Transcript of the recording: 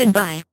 Goodbye.